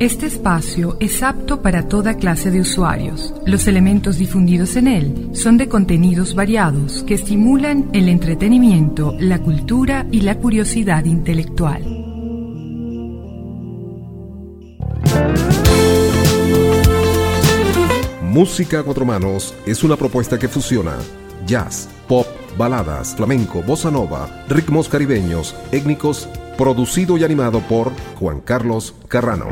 Este espacio es apto para toda clase de usuarios. Los elementos difundidos en él son de contenidos variados que estimulan el entretenimiento, la cultura y la curiosidad intelectual. Música cuatro manos es una propuesta que fusiona jazz, pop, baladas, flamenco, bossa nova, ritmos caribeños, étnicos, producido y animado por Juan Carlos Carrano.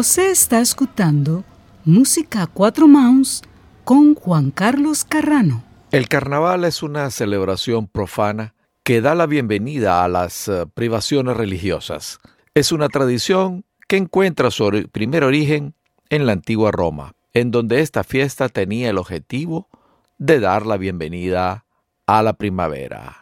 Você está escuchando Música a Cuatro Mãos con Juan Carlos Carrano. El carnaval es una celebración profana que da la bienvenida a las eh, privaciones religiosas. Es una tradición que encuentra su primer origen en la antigua Roma, en donde esta fiesta tenía el objetivo de dar la bienvenida a la primavera.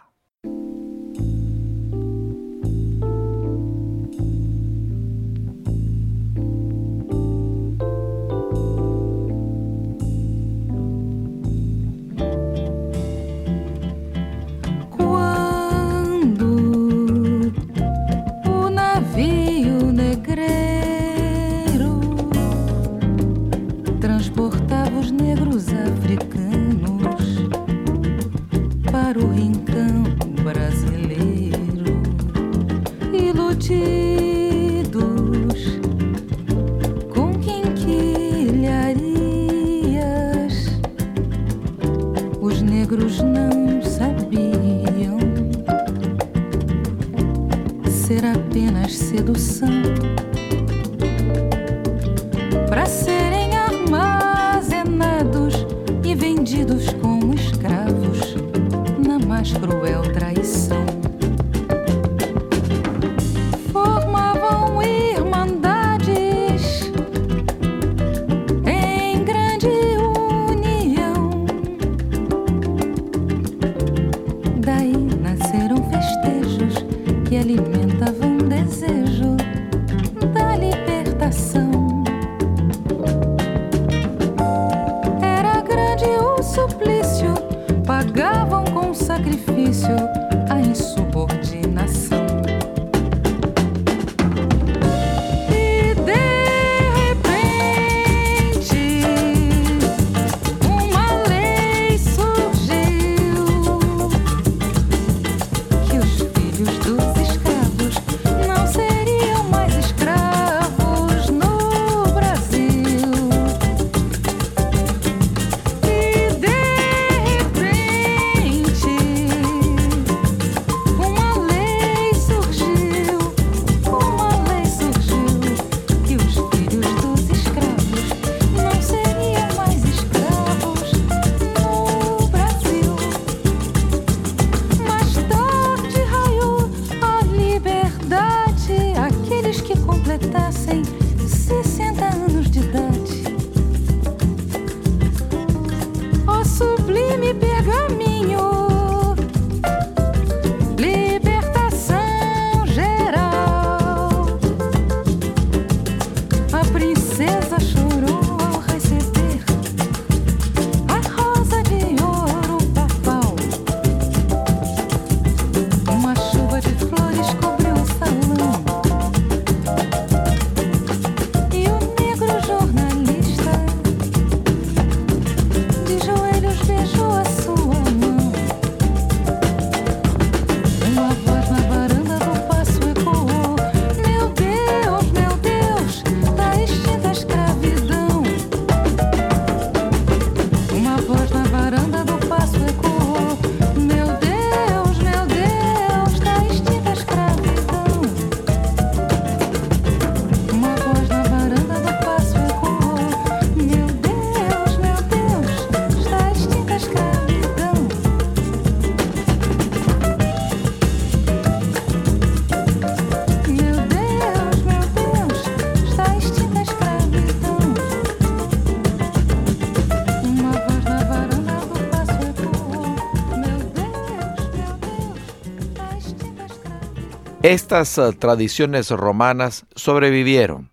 Estas eh, tradiciones romanas sobrevivieron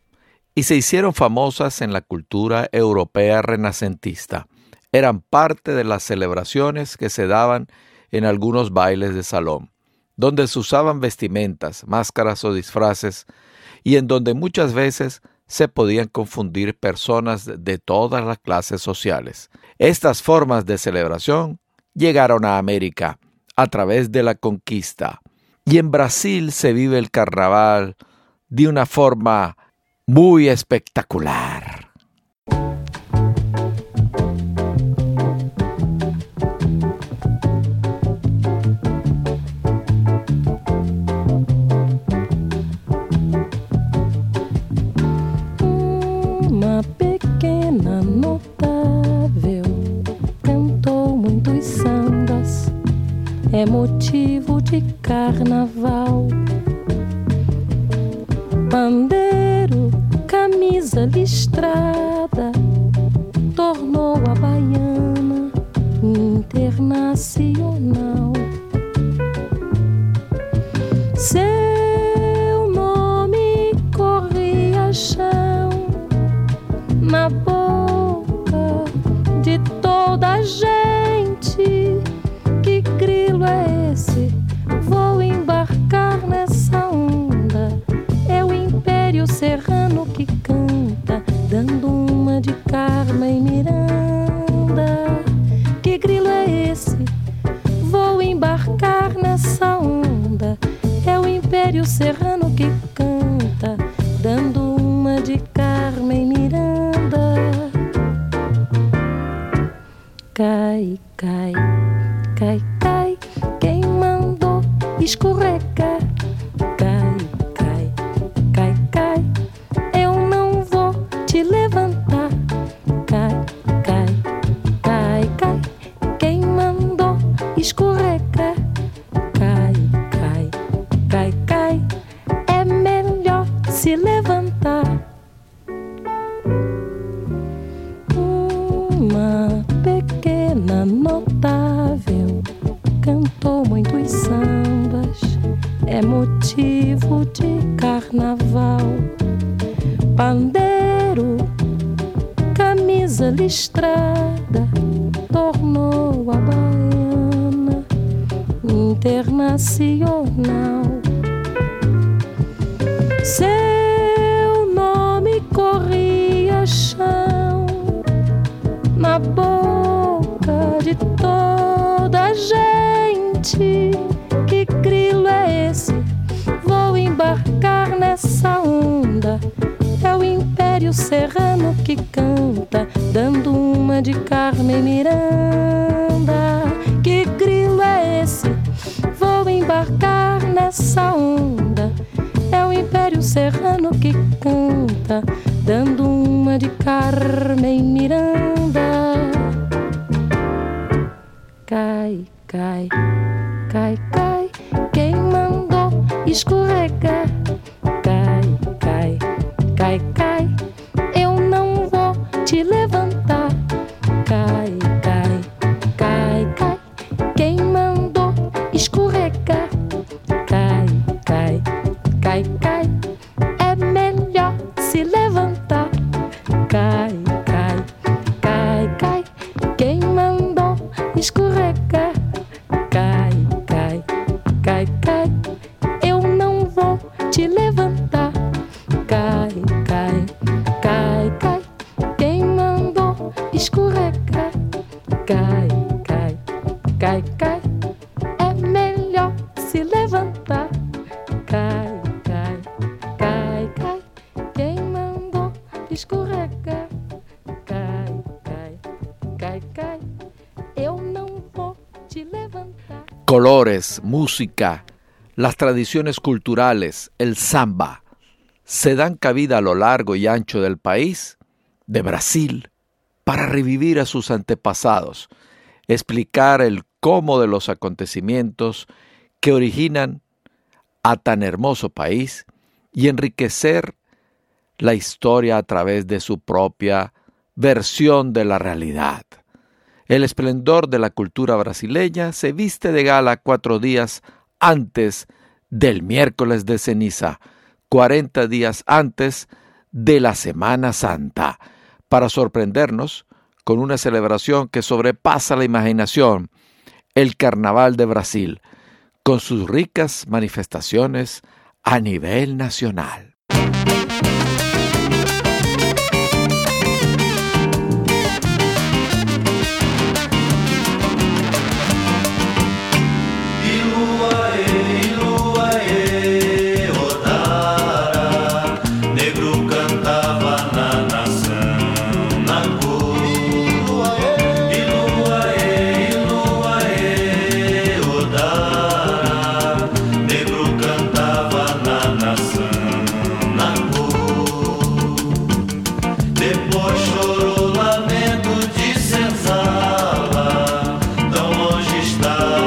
y se hicieron famosas en la cultura europea renacentista. Eran parte de las celebraciones que se daban en algunos bailes de salón, donde se usaban vestimentas, máscaras o disfraces, y en donde muchas veces se podían confundir personas de todas las clases sociales. Estas formas de celebración llegaron a América a través de la conquista. Y en Brasil se vive el carnaval de una forma muy espectacular. Motivo de carnaval. Pandeiro, camisa listrada, tornou a baiana internacional. pourrait que las tradiciones culturales, el samba, se dan cabida a lo largo y ancho del país, de Brasil, para revivir a sus antepasados, explicar el cómo de los acontecimientos que originan a tan hermoso país y enriquecer la historia a través de su propia versión de la realidad. El esplendor de la cultura brasileña se viste de gala cuatro días antes del miércoles de ceniza, 40 días antes de la Semana Santa, para sorprendernos con una celebración que sobrepasa la imaginación, el Carnaval de Brasil, con sus ricas manifestaciones a nivel nacional.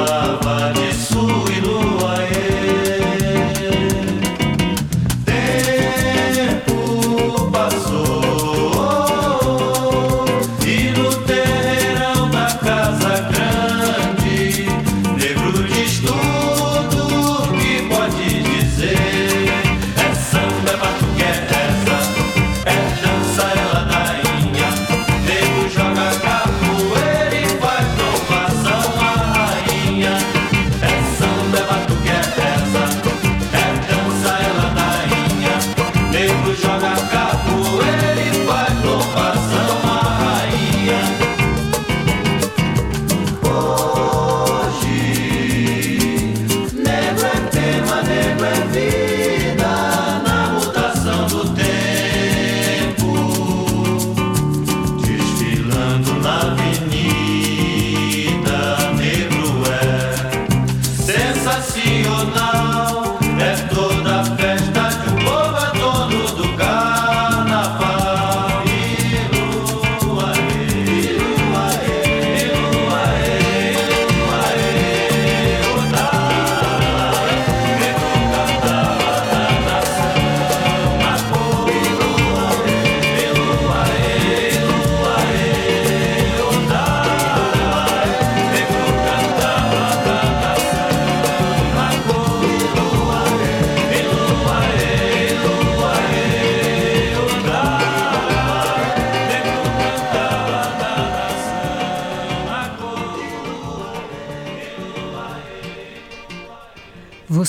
i de sol.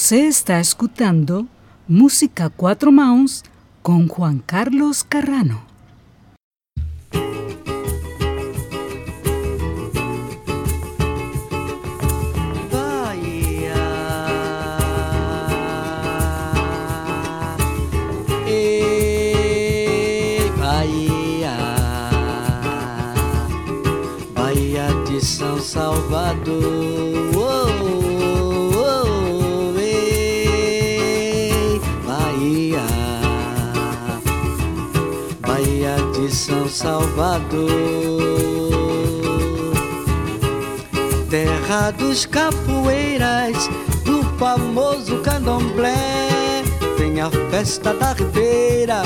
Você está escutando Música Quatro Mãos com Juan Carlos Carrano. Bahia, Bahia de São Salvador. Salvador, terra dos capoeiras, do famoso candomblé. Tem a festa da ribeira,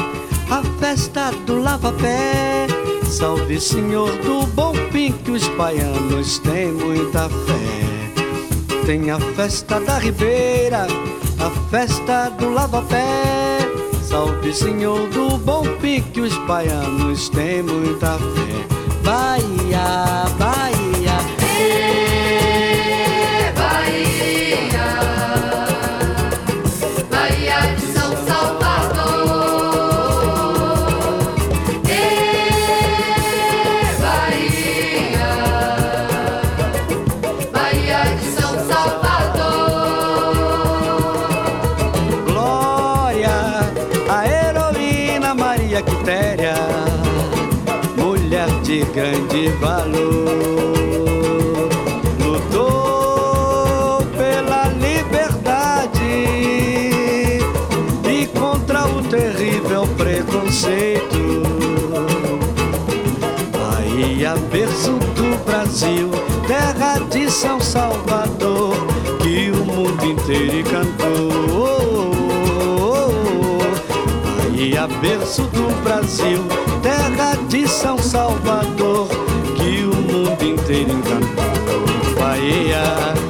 a festa do lava-pé. Salve Senhor do bom fim que os baianos têm muita fé. Tem a festa da ribeira, a festa do lava-pé. Salve Senhor do bom pique, os baianos têm muita fé. Bahia, Bahia. Grande valor. Lutou pela liberdade e contra o terrível preconceito. Bahia, berço do Brasil, terra de São Salvador, que o mundo inteiro cantou. Bahia, berço do Brasil terra de São Salvador, que o mundo inteiro encantou. Bahia.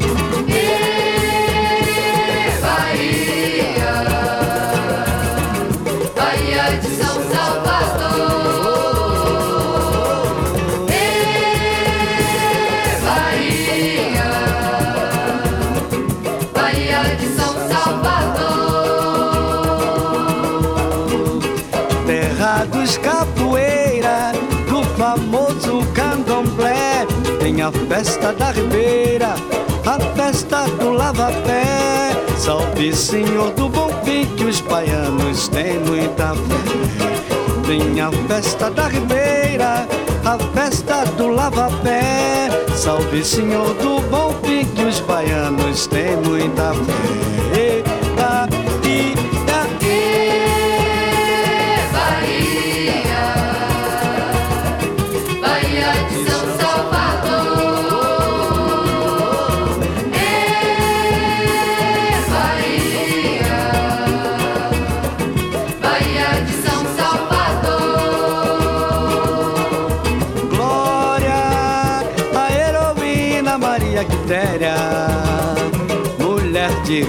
A festa da ribeira, a festa do lava-pé. Salve, Senhor do bom fim, que os baianos têm muita fé. Tem a festa da ribeira, a festa do lava-pé. Salve, Senhor do bom fim, que os baianos têm muita fé.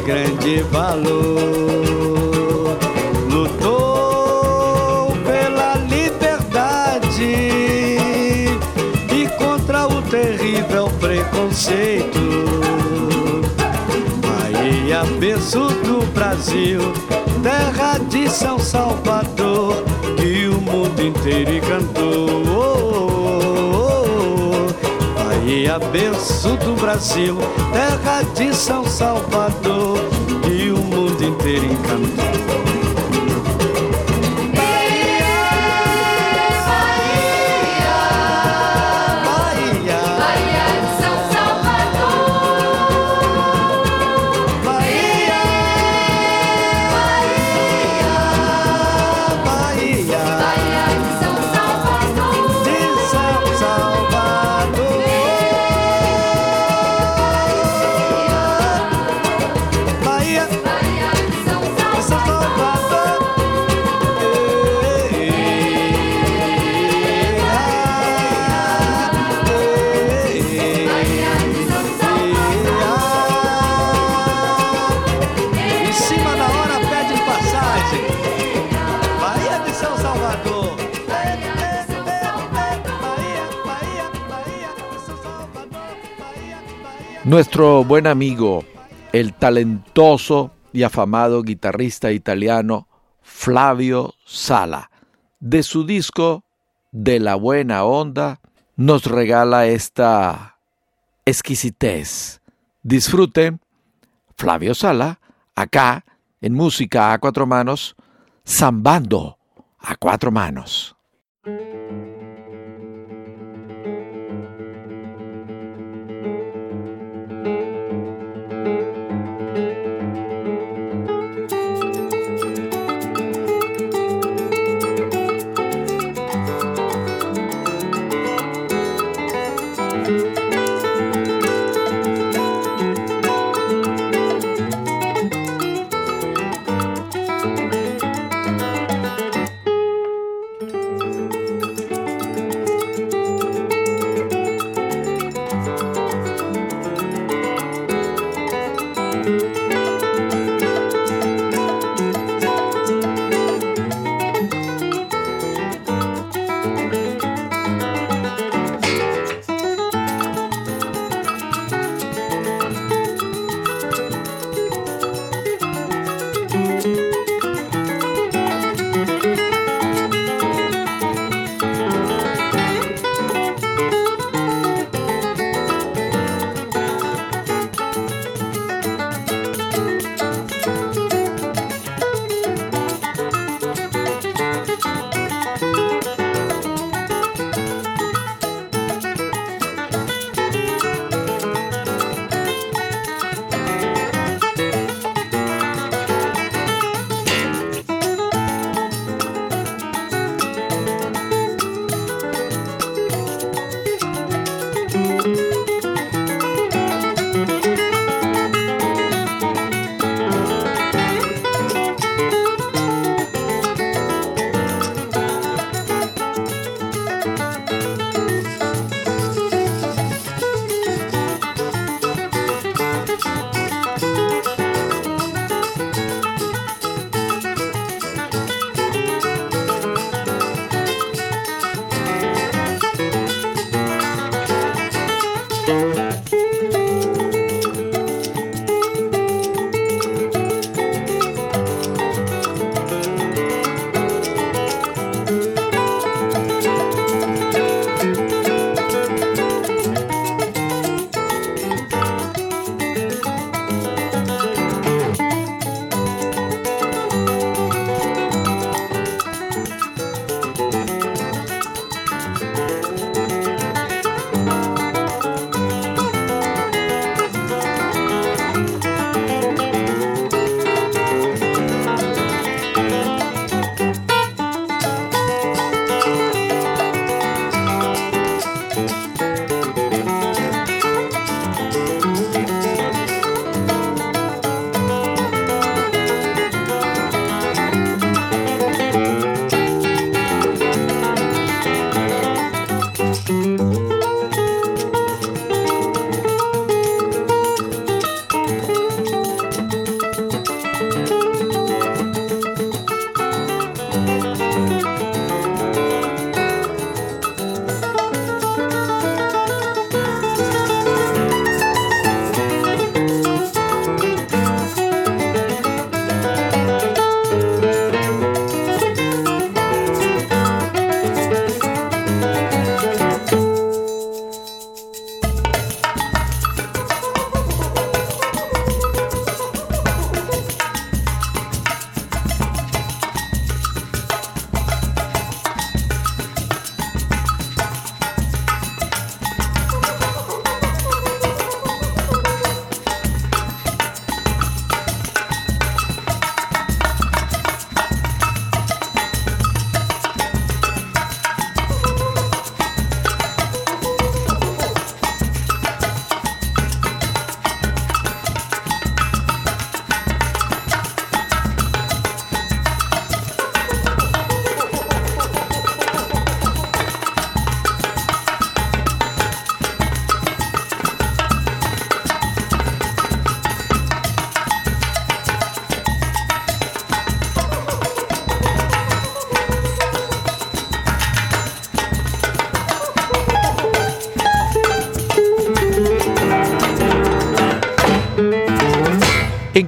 Grande valor. Lutou pela liberdade e contra o terrível preconceito. Bahia, berço do Brasil, terra de São Salvador, que o mundo inteiro encantou. Bahia, berço do Brasil, terra de São Salvador, Nuestro buen amigo, el talentoso y afamado guitarrista italiano Flavio Sala, de su disco De la Buena Onda, nos regala esta exquisitez. Disfruten Flavio Sala, acá en música a cuatro manos, zambando a cuatro manos.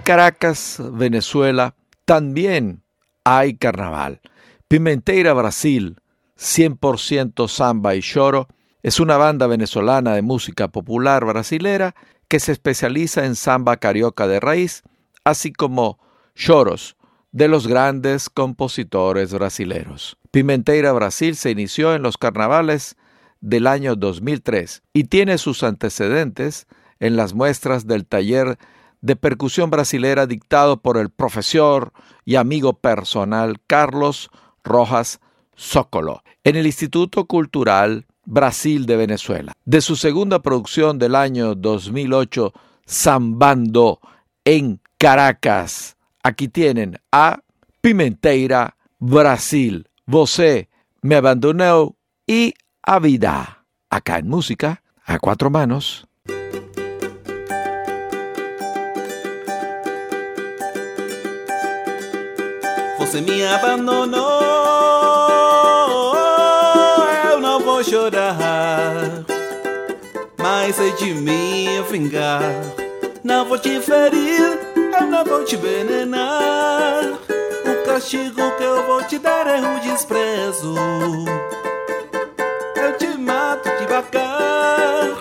Caracas, Venezuela, también hay carnaval. Pimenteira Brasil, 100% samba y choro, es una banda venezolana de música popular brasilera que se especializa en samba carioca de raíz, así como choros de los grandes compositores brasileros. Pimenteira Brasil se inició en los carnavales del año 2003 y tiene sus antecedentes en las muestras del taller de percusión brasilera dictado por el profesor y amigo personal Carlos Rojas Zócolo en el Instituto Cultural Brasil de Venezuela. De su segunda producción del año 2008, Zambando en Caracas. Aquí tienen a Pimenteira, Brasil. Você me abandonó y a vida. Acá en música, a cuatro manos. Você me abandonou, eu não vou chorar, mas é de me vingar. Não vou te ferir, eu não vou te envenenar. O castigo que eu vou te dar é o desprezo. Eu te mato devagar.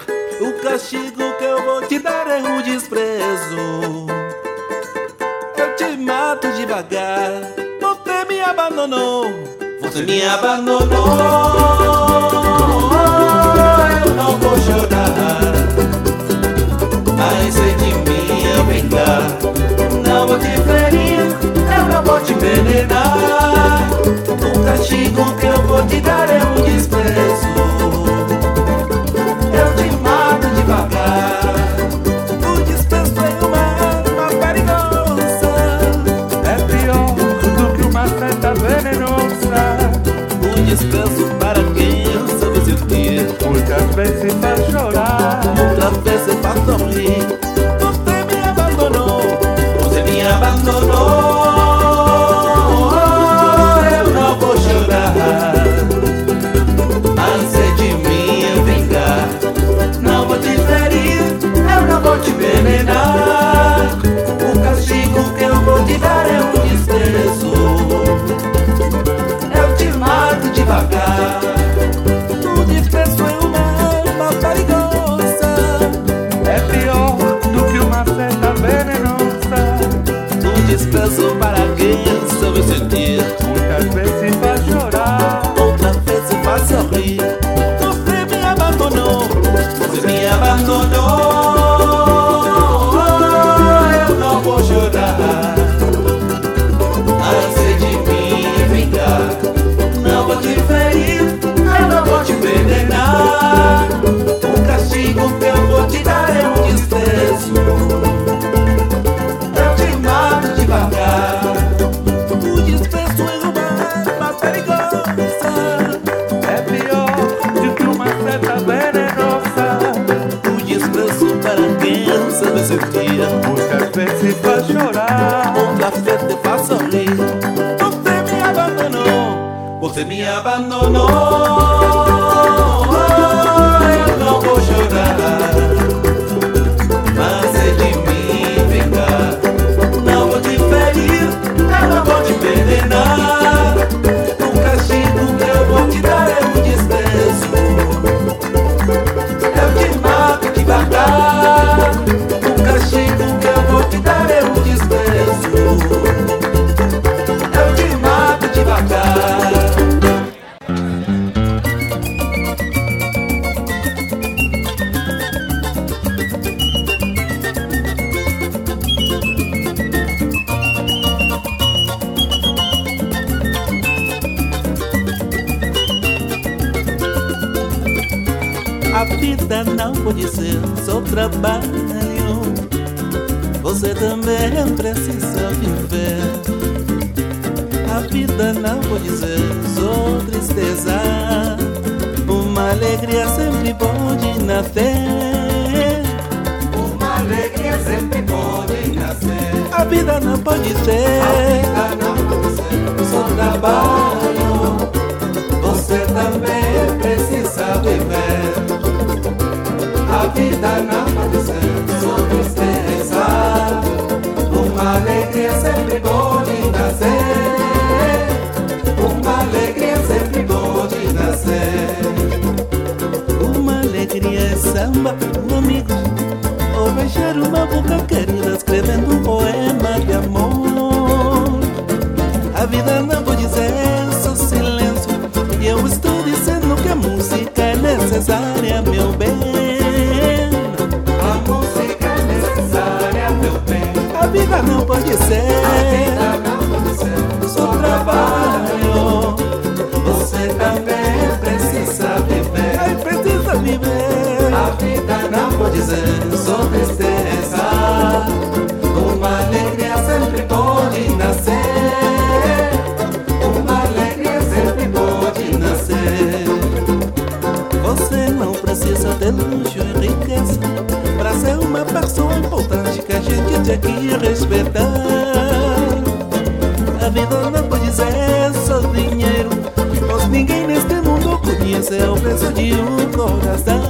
O castigo que eu vou te dar é o desprezo. Eu te mato devagar abandonou, você me abandonou. Eu não vou chorar, mas é de mim vingar. Não vou te ferir, eu não vou te envenenar. O castigo que eu vou te dar é um desprezo. la paix c'est pas compris criança vai sentir. Muitas vezes faz chorar, outras vezes faz sorrir. Você me abandonou, você me abandonou. Eu não vou chorar. Antes de mim vingar, não vou te ferir, eu não vou te envenenar. Um castigo que eu vou te dar. Que respeitar A vida não pode ser só dinheiro Pois ninguém neste mundo conhece o preço de um coração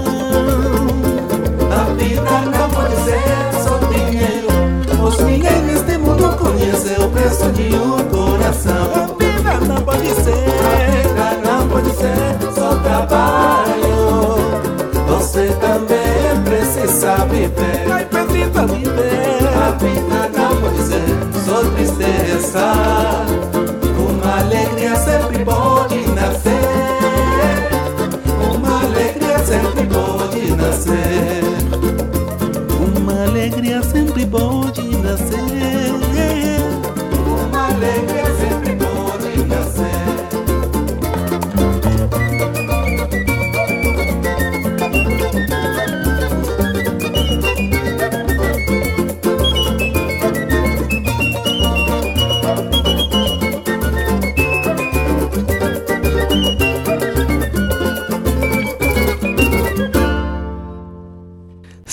A vida não pode ser só dinheiro. Pois ninguém neste mundo conhece o preço de um coração A vida não pode A ser vida não pode ser só trabalho. Você também precisa viver. Viver A vida não pode ser só tristeza. Uma alegria sempre pode nascer. Uma alegria sempre pode nascer. Uma alegria sempre pode nascer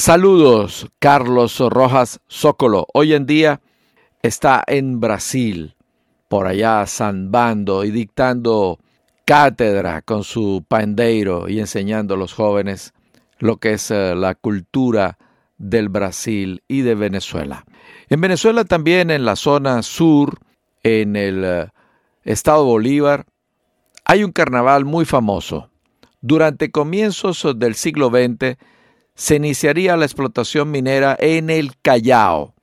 Saludos, Carlos Rojas Zócolo. Hoy en día está en Brasil, por allá zambando y dictando cátedra con su pandeiro y enseñando a los jóvenes lo que es eh, la cultura del Brasil y de Venezuela. En Venezuela también en la zona sur, en el eh, estado Bolívar, hay un carnaval muy famoso. Durante comienzos del siglo XX se iniciaría la explotación minera en el Callao.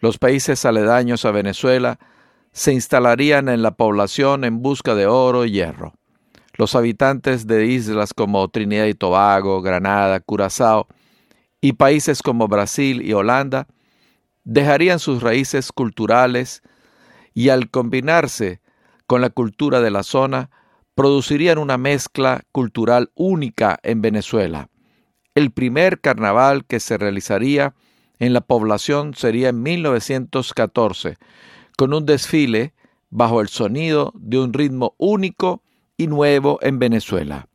Los países aledaños a Venezuela se instalarían en la población en busca de oro y hierro. Los habitantes de islas como Trinidad y Tobago, Granada, Curazao y países como Brasil y Holanda dejarían sus raíces culturales y al combinarse con la cultura de la zona, producirían una mezcla cultural única en Venezuela. El primer carnaval que se realizaría en la población sería en 1914, con un desfile bajo el sonido de un ritmo único y nuevo en Venezuela.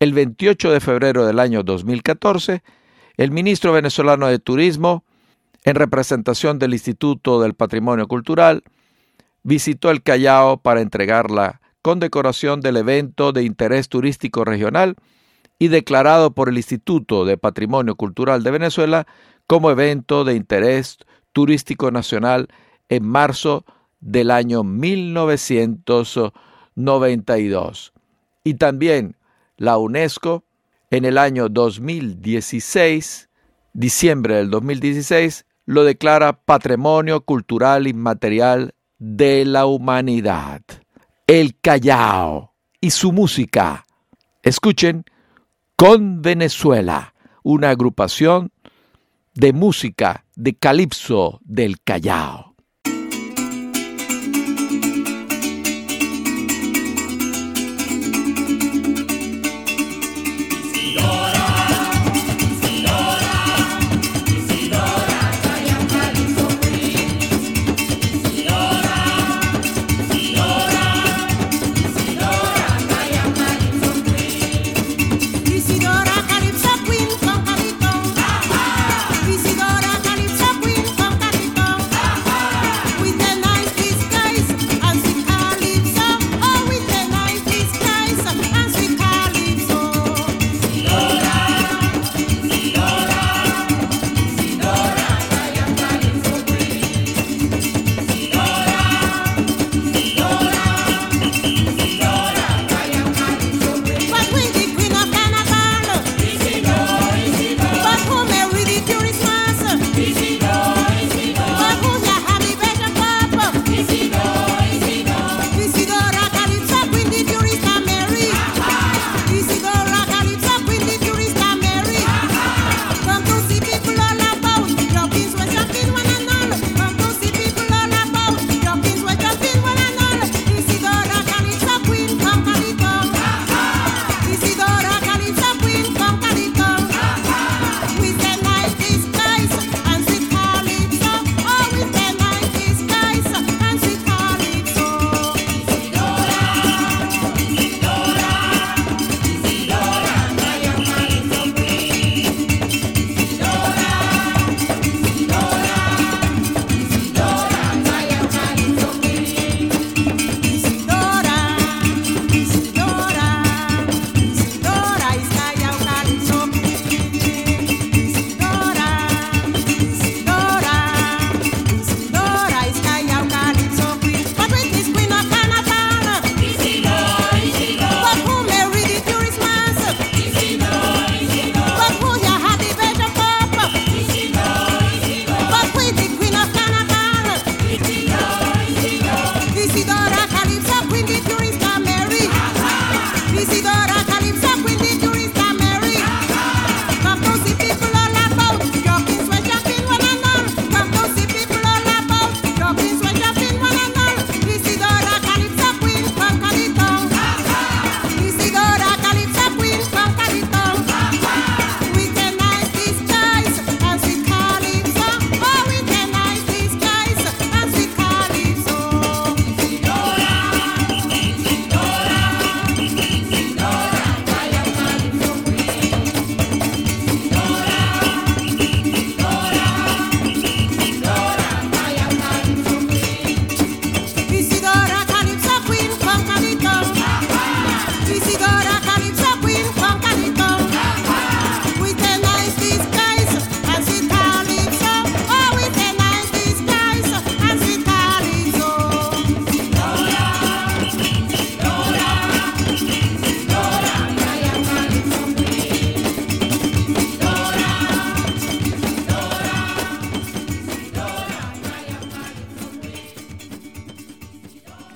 El 28 de febrero del año 2014, el ministro venezolano de Turismo, en representación del Instituto del Patrimonio Cultural, visitó el Callao para entregar la condecoración del evento de interés turístico regional y declarado por el Instituto de Patrimonio Cultural de Venezuela como evento de interés turístico nacional en marzo del año 1992. Y también la UNESCO en el año 2016, diciembre del 2016, lo declara Patrimonio Cultural Inmaterial de la Humanidad. El Callao y su música. Escuchen con Venezuela, una agrupación de música de calipso del Callao.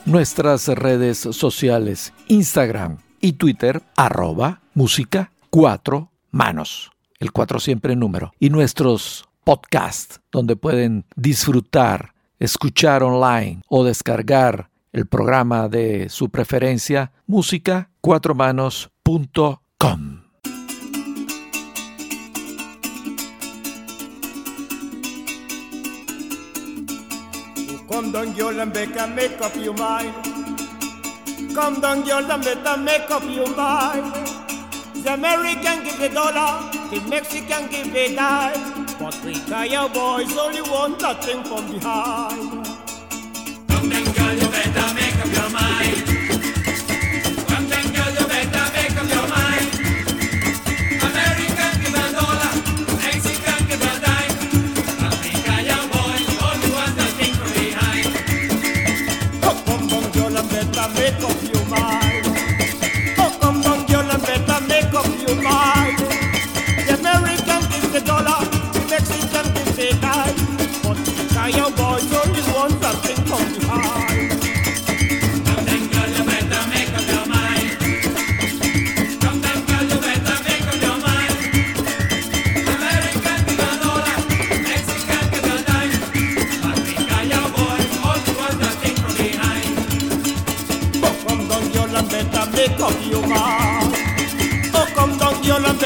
nuestras redes sociales, Instagram y Twitter, arroba música cuatro manos, el cuatro siempre número, y nuestros podcasts donde pueden disfrutar, escuchar online o descargar el programa de su preferencia, música cuatro manos.com. Come down, girl, and make, and make up your mind. Come down, girl, and better make up your mind. The American give a dollar, the Mexican give a dime. But we Kaya boys only want that thing from behind.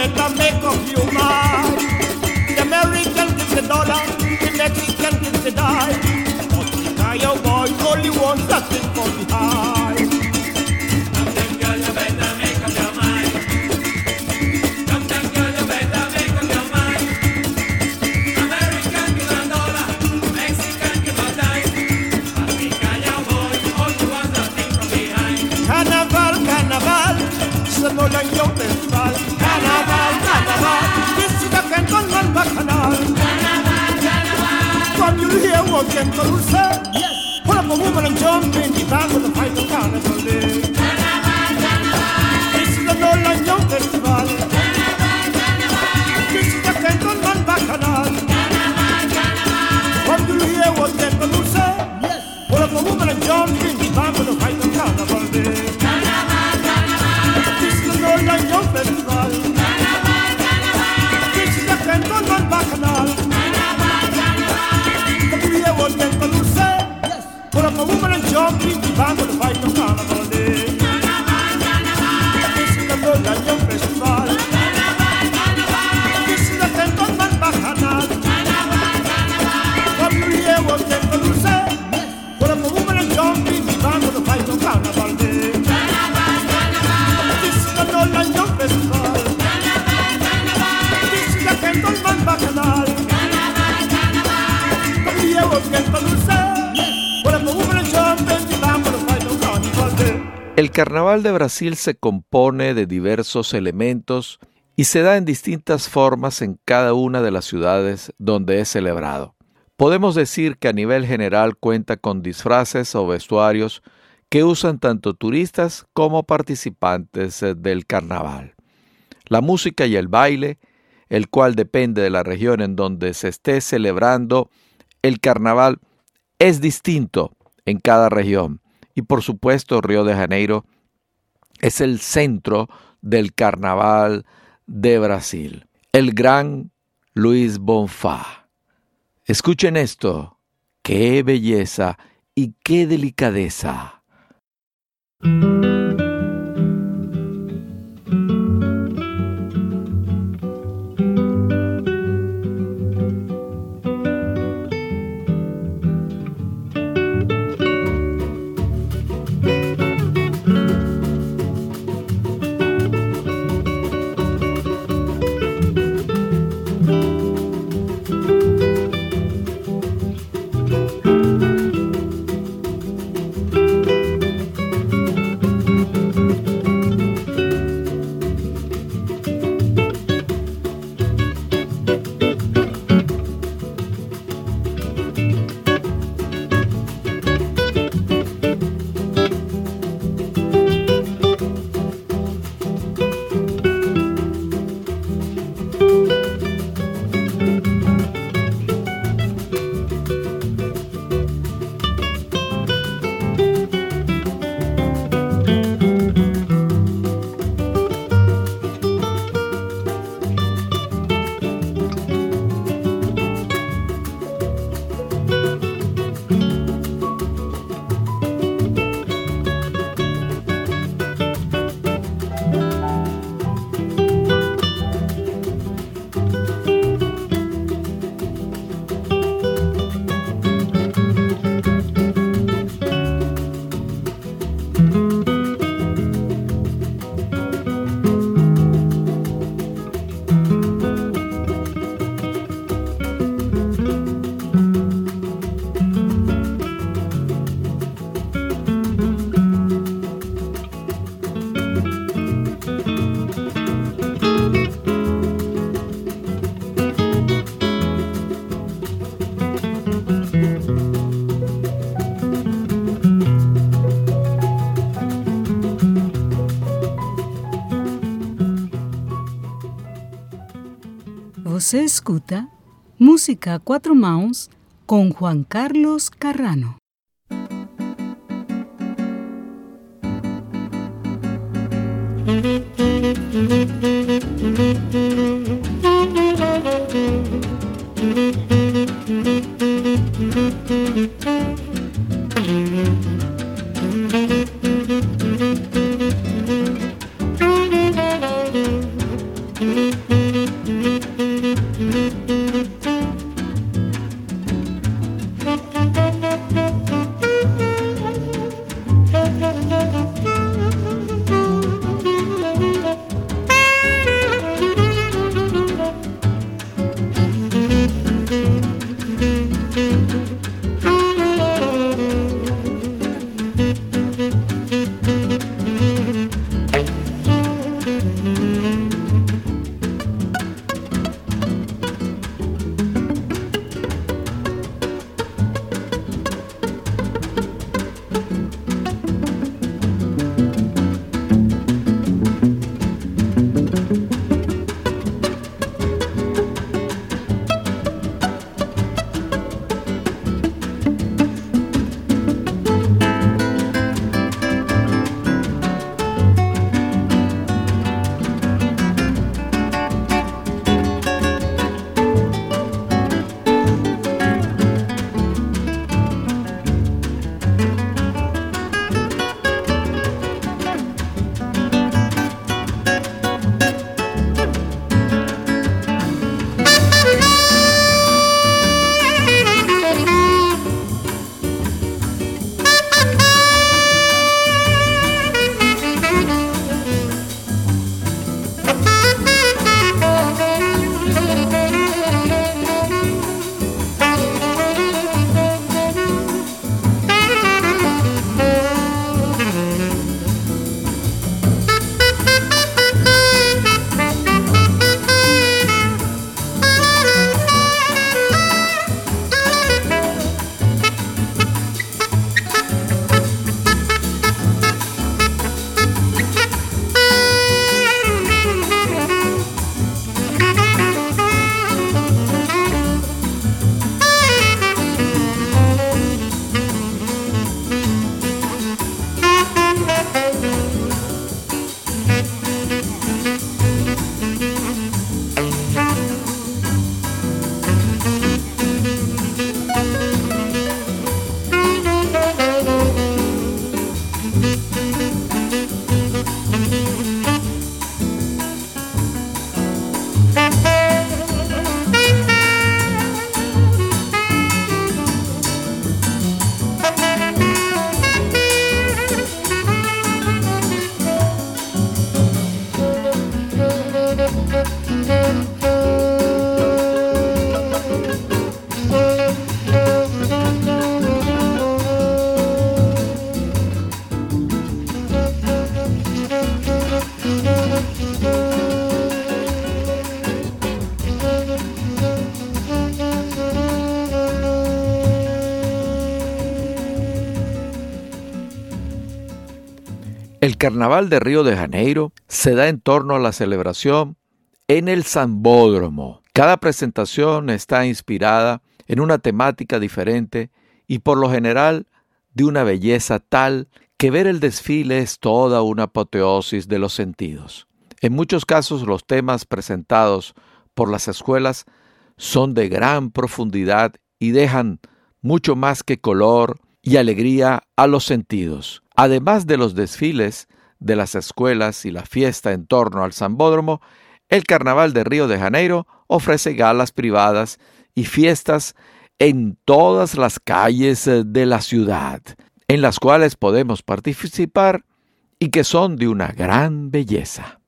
that I make of you. The American gives the dollar. El carnaval de Brasil se compone de diversos elementos y se da en distintas formas en cada una de las ciudades donde es celebrado. Podemos decir que a nivel general cuenta con disfraces o vestuarios que usan tanto turistas como participantes eh, del carnaval. La música y el baile, el cual depende de la región en donde se esté celebrando el carnaval, es distinto en cada región. Y por supuesto Río de Janeiro es el centro del carnaval de Brasil, el gran Luis Bonfá. Escuchen esto, qué belleza y qué delicadeza. Você escuta Música a Quatro Mãos com Juan Carlos Carrano. Carnaval de Río de Janeiro se da en torno a la celebración en el Zambódromo. Cada presentación está inspirada en una temática diferente y por lo general de una belleza tal que ver el desfile es toda una apoteosis de los sentidos. En muchos casos los temas presentados por las escuelas son de gran profundidad y dejan mucho más que color y alegría a los sentidos. Además de los desfiles de las escuelas y la fiesta en torno al Zambódromo, el Carnaval de Río de Janeiro ofrece galas privadas y fiestas en todas las calles eh, de la ciudad, en las cuales podemos participar y que son de una gran belleza.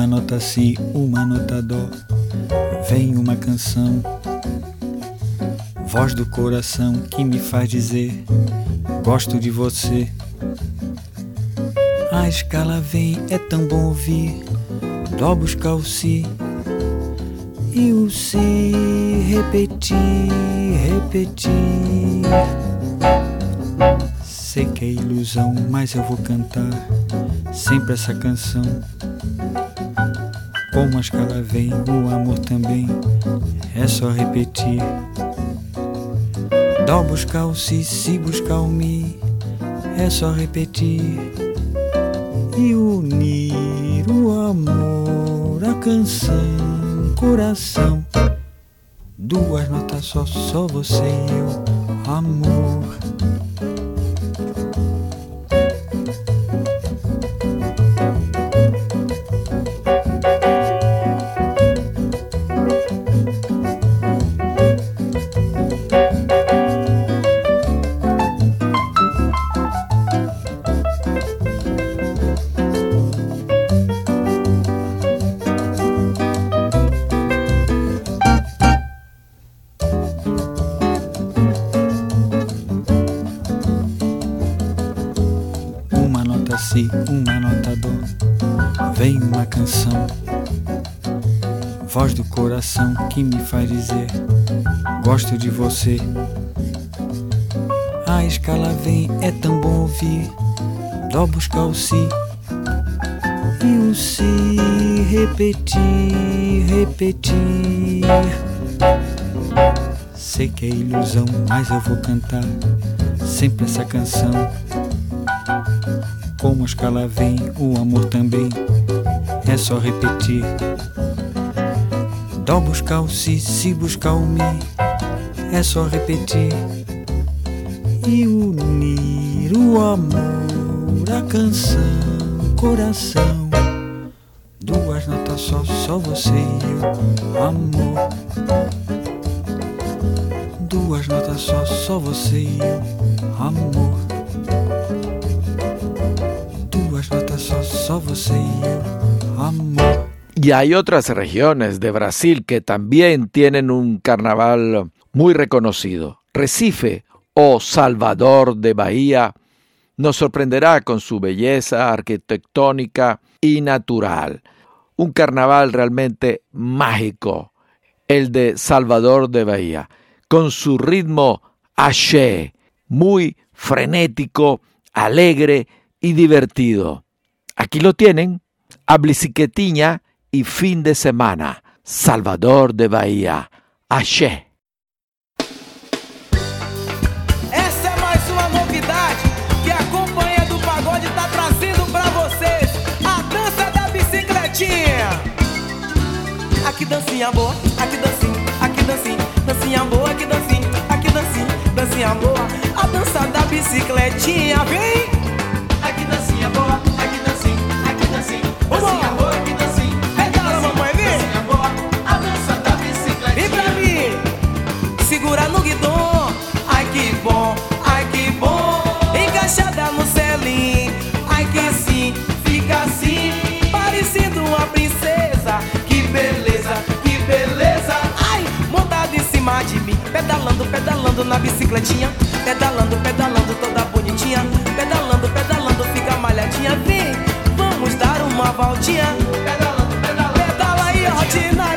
Uma nota si, uma nota dó, vem uma canção, voz do coração que me faz dizer: Gosto de você. A escala vem, é tão bom ouvir, dó buscar o si, e o si repetir, repetir. Sei que é ilusão, mas eu vou cantar sempre essa canção. Como a escala vem, o amor também, é só repetir. Dó buscar o si, si buscar o mi, é só repetir. E unir o amor, a canção, coração. Duas notas só, só você e eu, amor. Você. A escala vem, é tão bom ouvir. Dó buscar o si, e o si repetir, repetir. Sei que é ilusão, mas eu vou cantar sempre essa canção. Como a escala vem, o amor também, é só repetir. Dó buscar o si, si buscar o mi, é só repetir. E unir o amor, a canção, coração. Duas notas só, só você e eu, amor. Duas notas só, só você e eu, amor. Duas notas só, só você e eu, amor. Y hay otras regiones de Brasil que también tienen un carnaval muy reconocido. Recife o Salvador de Bahía nos sorprenderá con su belleza arquitectónica y natural. Un carnaval realmente mágico, el de Salvador de Bahía, con su ritmo axé, muy frenético, alegre y divertido. Aquí lo tienen, a bicicletinha y fin de semana, Salvador de Bahía. Aqui dancinha boa, aqui dancinha, aqui dancinha, dancinha boa, aqui dancinha, aqui dancinha, dancinha boa. A dança da bicicletinha, vem! Aqui dancinha boa, aqui dancinha, aqui dancinha, dancinha boa, de mim. Pedalando, pedalando na bicicletinha. Pedalando, pedalando toda bonitinha. Pedalando, pedalando fica malhadinha. Vem, vamos dar uma voltinha. Pedalando, pedalando. Pedala aí, rotina.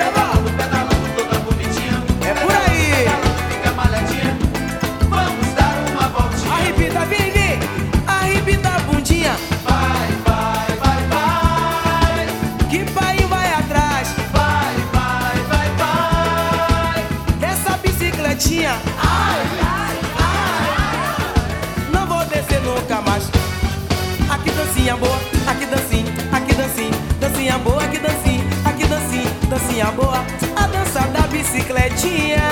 chicletinha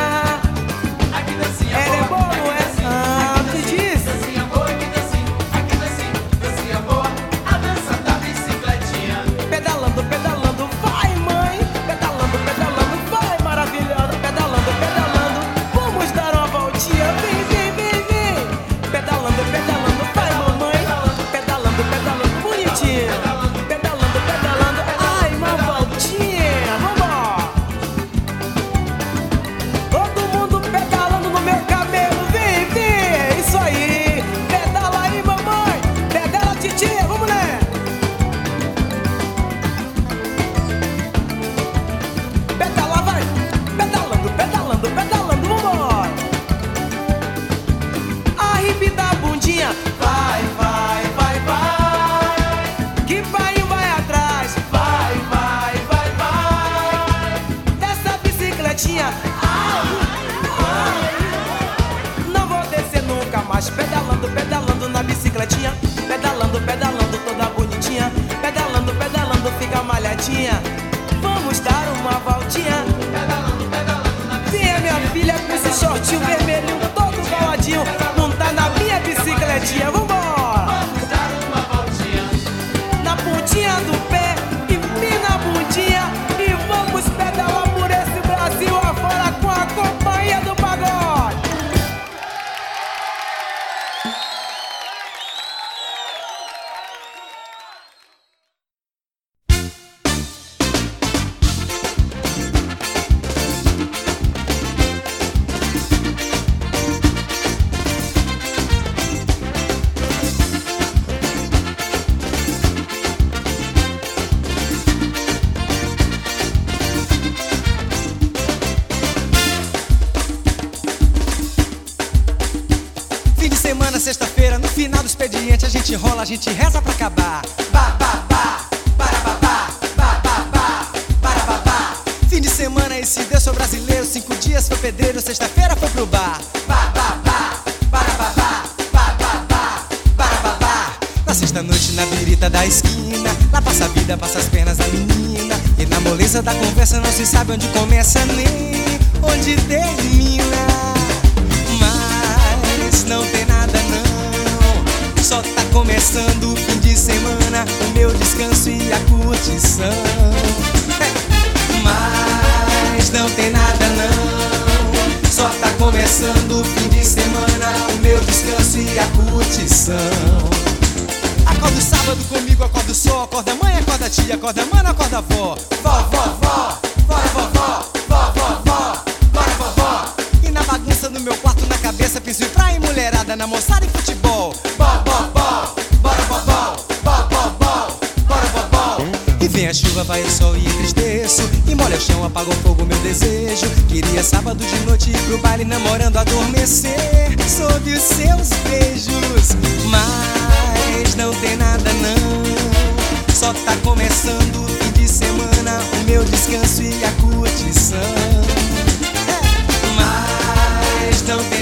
ever apagou fogo meu desejo. Queria sábado de noite ir pro baile namorando adormecer. Sob os seus beijos Mas não tem nada não. Só tá começando o fim de semana O meu descanso e a curtição. É, mas não tem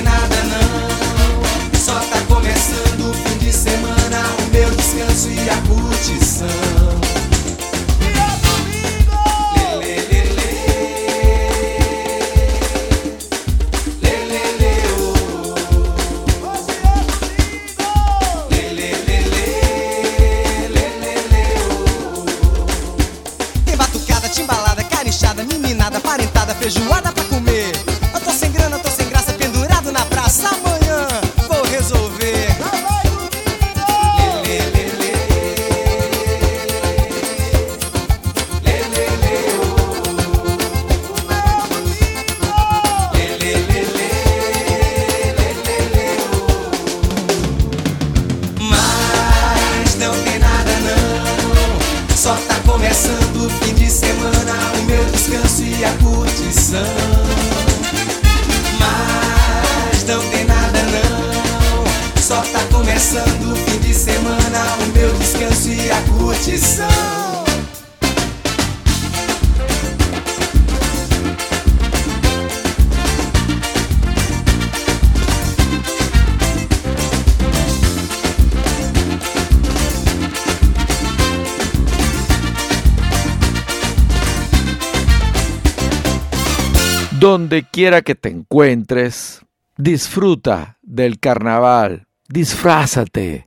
Donde quiera que te encuentres, disfruta del carnaval, disfrázate.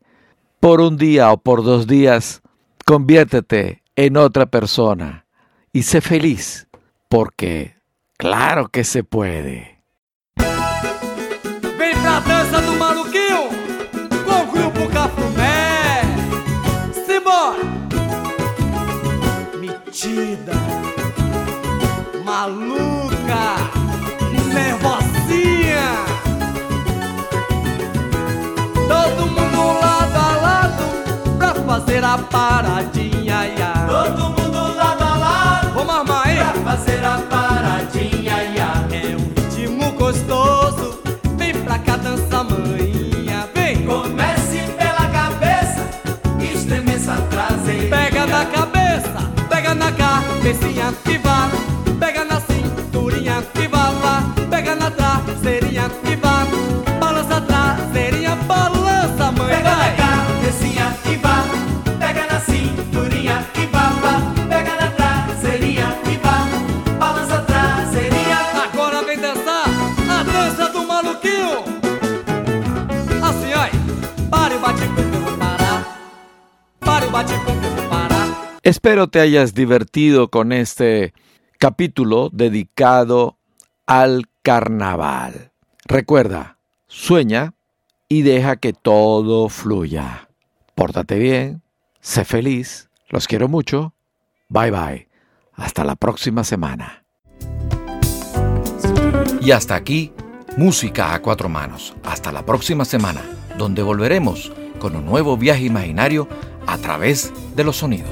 Por un día o por dos días, conviértete en otra persona y sé feliz, porque claro que se puede. Vem pra dança do maluquinho com o Cafumé. Fazer a paradinha. ia. Todo mundo lado a lado. Ô mamãe, pra fazer a paradinha. ia. É um ritmo gostoso. Vem pra cá dança manhinha. Vem. Comece pela cabeça. Estremeça a traseira. Pega na cabeça. Pega na cabecinha que vá. Espero te hayas divertido con este capítulo dedicado al carnaval. Recuerda, sueña y deja que todo fluya. Pórtate bien, sé feliz, los quiero mucho. Bye bye. Hasta la próxima semana. Y hasta aquí, música a cuatro manos. Hasta la próxima semana, donde volveremos con un nuevo viaje imaginario a través de los sonidos.